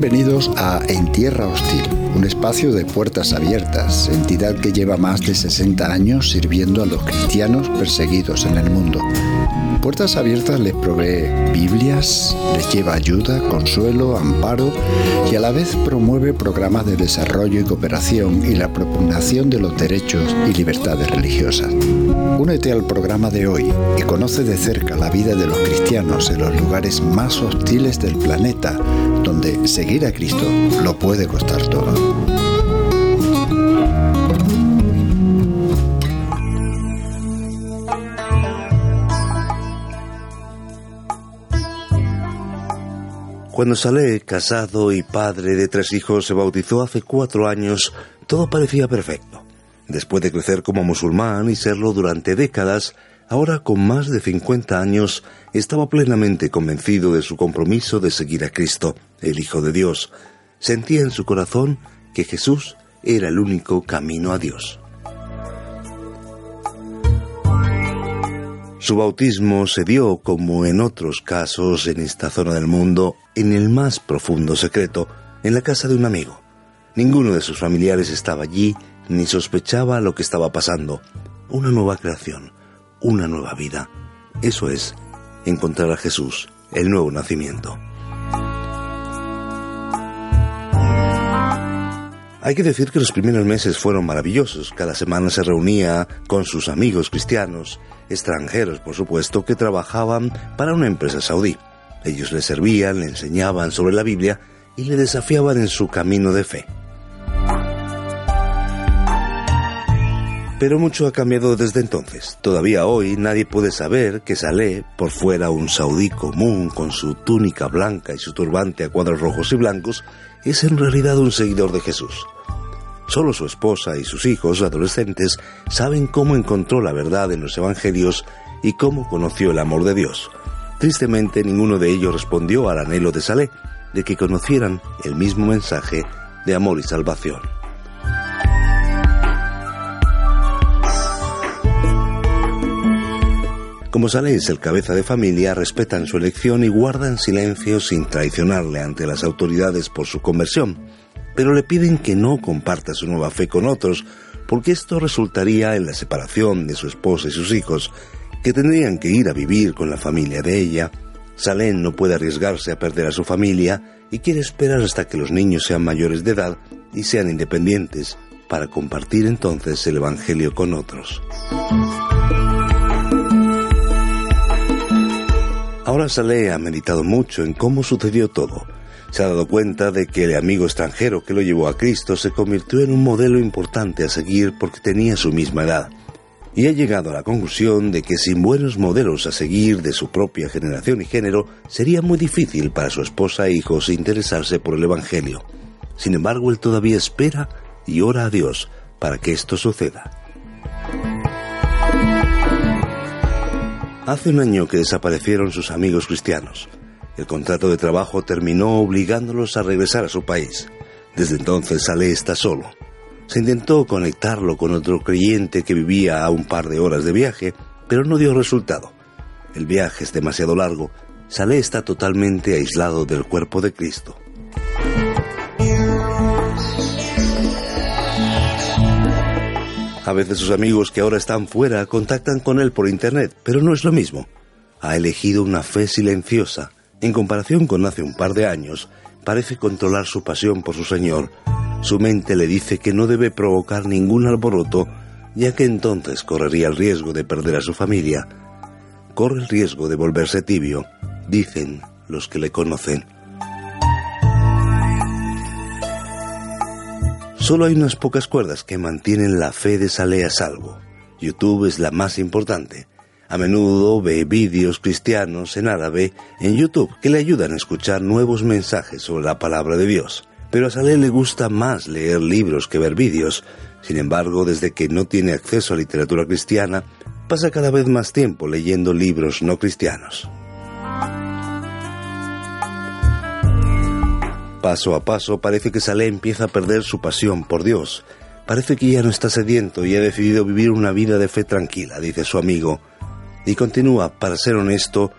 Bienvenidos a En Tierra Hostil, un espacio de puertas abiertas, entidad que lleva más de 60 años sirviendo a los cristianos perseguidos en el mundo. Puertas Abiertas les provee Biblias, les lleva ayuda, consuelo, amparo y a la vez promueve programas de desarrollo y cooperación y la propugnación de los derechos y libertades religiosas. Únete al programa de hoy y conoce de cerca la vida de los cristianos en los lugares más hostiles del planeta, donde seguir a Cristo lo puede costar todo. Cuando Saleh, casado y padre de tres hijos, se bautizó hace cuatro años, todo parecía perfecto. Después de crecer como musulmán y serlo durante décadas, ahora con más de 50 años, estaba plenamente convencido de su compromiso de seguir a Cristo, el Hijo de Dios. Sentía en su corazón que Jesús era el único camino a Dios. Su bautismo se dio, como en otros casos en esta zona del mundo, en el más profundo secreto, en la casa de un amigo. Ninguno de sus familiares estaba allí ni sospechaba lo que estaba pasando. Una nueva creación, una nueva vida. Eso es encontrar a Jesús, el nuevo nacimiento. Hay que decir que los primeros meses fueron maravillosos. Cada semana se reunía con sus amigos cristianos extranjeros, por supuesto, que trabajaban para una empresa saudí. Ellos le servían, le enseñaban sobre la Biblia y le desafiaban en su camino de fe. Pero mucho ha cambiado desde entonces. Todavía hoy nadie puede saber que Saleh, por fuera un saudí común con su túnica blanca y su turbante a cuadros rojos y blancos, es en realidad un seguidor de Jesús. Solo su esposa y sus hijos adolescentes saben cómo encontró la verdad en los evangelios y cómo conoció el amor de Dios. Tristemente, ninguno de ellos respondió al anhelo de Saleh de que conocieran el mismo mensaje de amor y salvación. Como Saleh es el cabeza de familia, respetan su elección y guardan silencio sin traicionarle ante las autoridades por su conversión pero le piden que no comparta su nueva fe con otros, porque esto resultaría en la separación de su esposa y sus hijos, que tendrían que ir a vivir con la familia de ella. Salén no puede arriesgarse a perder a su familia y quiere esperar hasta que los niños sean mayores de edad y sean independientes para compartir entonces el Evangelio con otros. Ahora Saleh ha meditado mucho en cómo sucedió todo se ha dado cuenta de que el amigo extranjero que lo llevó a Cristo se convirtió en un modelo importante a seguir porque tenía su misma edad. Y ha llegado a la conclusión de que sin buenos modelos a seguir de su propia generación y género, sería muy difícil para su esposa e hijos interesarse por el Evangelio. Sin embargo, él todavía espera y ora a Dios para que esto suceda. Hace un año que desaparecieron sus amigos cristianos. El contrato de trabajo terminó obligándolos a regresar a su país. Desde entonces Saleh está solo. Se intentó conectarlo con otro creyente que vivía a un par de horas de viaje, pero no dio resultado. El viaje es demasiado largo. Saleh está totalmente aislado del cuerpo de Cristo. A veces sus amigos que ahora están fuera contactan con él por internet, pero no es lo mismo. Ha elegido una fe silenciosa, en comparación con hace un par de años, parece controlar su pasión por su Señor. Su mente le dice que no debe provocar ningún alboroto, ya que entonces correría el riesgo de perder a su familia. Corre el riesgo de volverse tibio, dicen los que le conocen. Solo hay unas pocas cuerdas que mantienen la fe de Saleh a salvo. YouTube es la más importante. A menudo ve vídeos cristianos en árabe en YouTube que le ayudan a escuchar nuevos mensajes sobre la palabra de Dios. Pero a Saleh le gusta más leer libros que ver vídeos. Sin embargo, desde que no tiene acceso a literatura cristiana, pasa cada vez más tiempo leyendo libros no cristianos. Paso a paso parece que Saleh empieza a perder su pasión por Dios. Parece que ya no está sediento y ha decidido vivir una vida de fe tranquila, dice su amigo, y continúa, para ser honesto,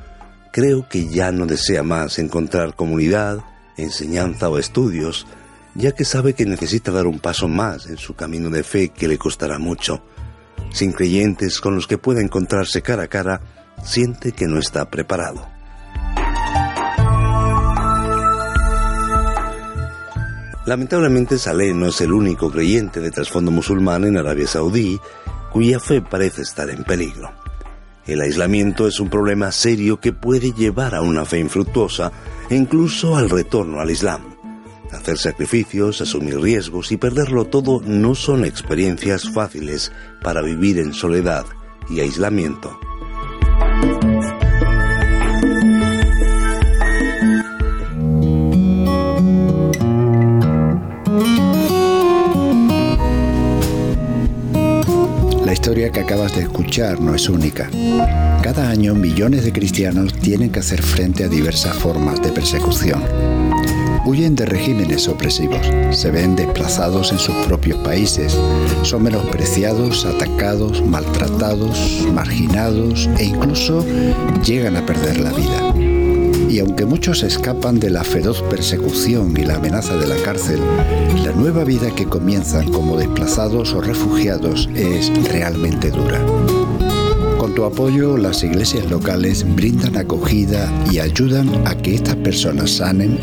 creo que ya no desea más encontrar comunidad, enseñanza o estudios, ya que sabe que necesita dar un paso más en su camino de fe que le costará mucho. Sin creyentes con los que pueda encontrarse cara a cara, siente que no está preparado. Lamentablemente Saleh no es el único creyente de trasfondo musulmán en Arabia Saudí cuya fe parece estar en peligro. El aislamiento es un problema serio que puede llevar a una fe infructuosa e incluso al retorno al Islam. Hacer sacrificios, asumir riesgos y perderlo todo no son experiencias fáciles para vivir en soledad y aislamiento. Historia que acabas de escuchar no es única. Cada año millones de cristianos tienen que hacer frente a diversas formas de persecución. Huyen de regímenes opresivos, se ven desplazados en sus propios países, son menospreciados, atacados, maltratados, marginados e incluso llegan a perder la vida. Y aunque muchos escapan de la feroz persecución y la amenaza de la cárcel, la nueva vida que comienzan como desplazados o refugiados es realmente dura. Con tu apoyo, las iglesias locales brindan acogida y ayudan a que estas personas sanen,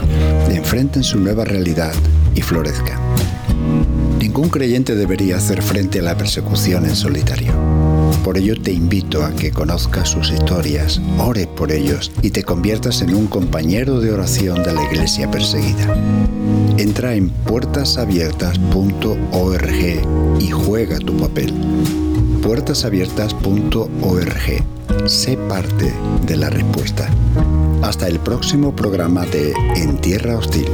enfrenten su nueva realidad y florezcan. Ningún creyente debería hacer frente a la persecución en solitario. Por ello te invito a que conozcas sus historias, ores por ellos y te conviertas en un compañero de oración de la iglesia perseguida. Entra en puertasabiertas.org y juega tu papel. puertasabiertas.org. Sé parte de la respuesta. Hasta el próximo programa de En Tierra Hostil.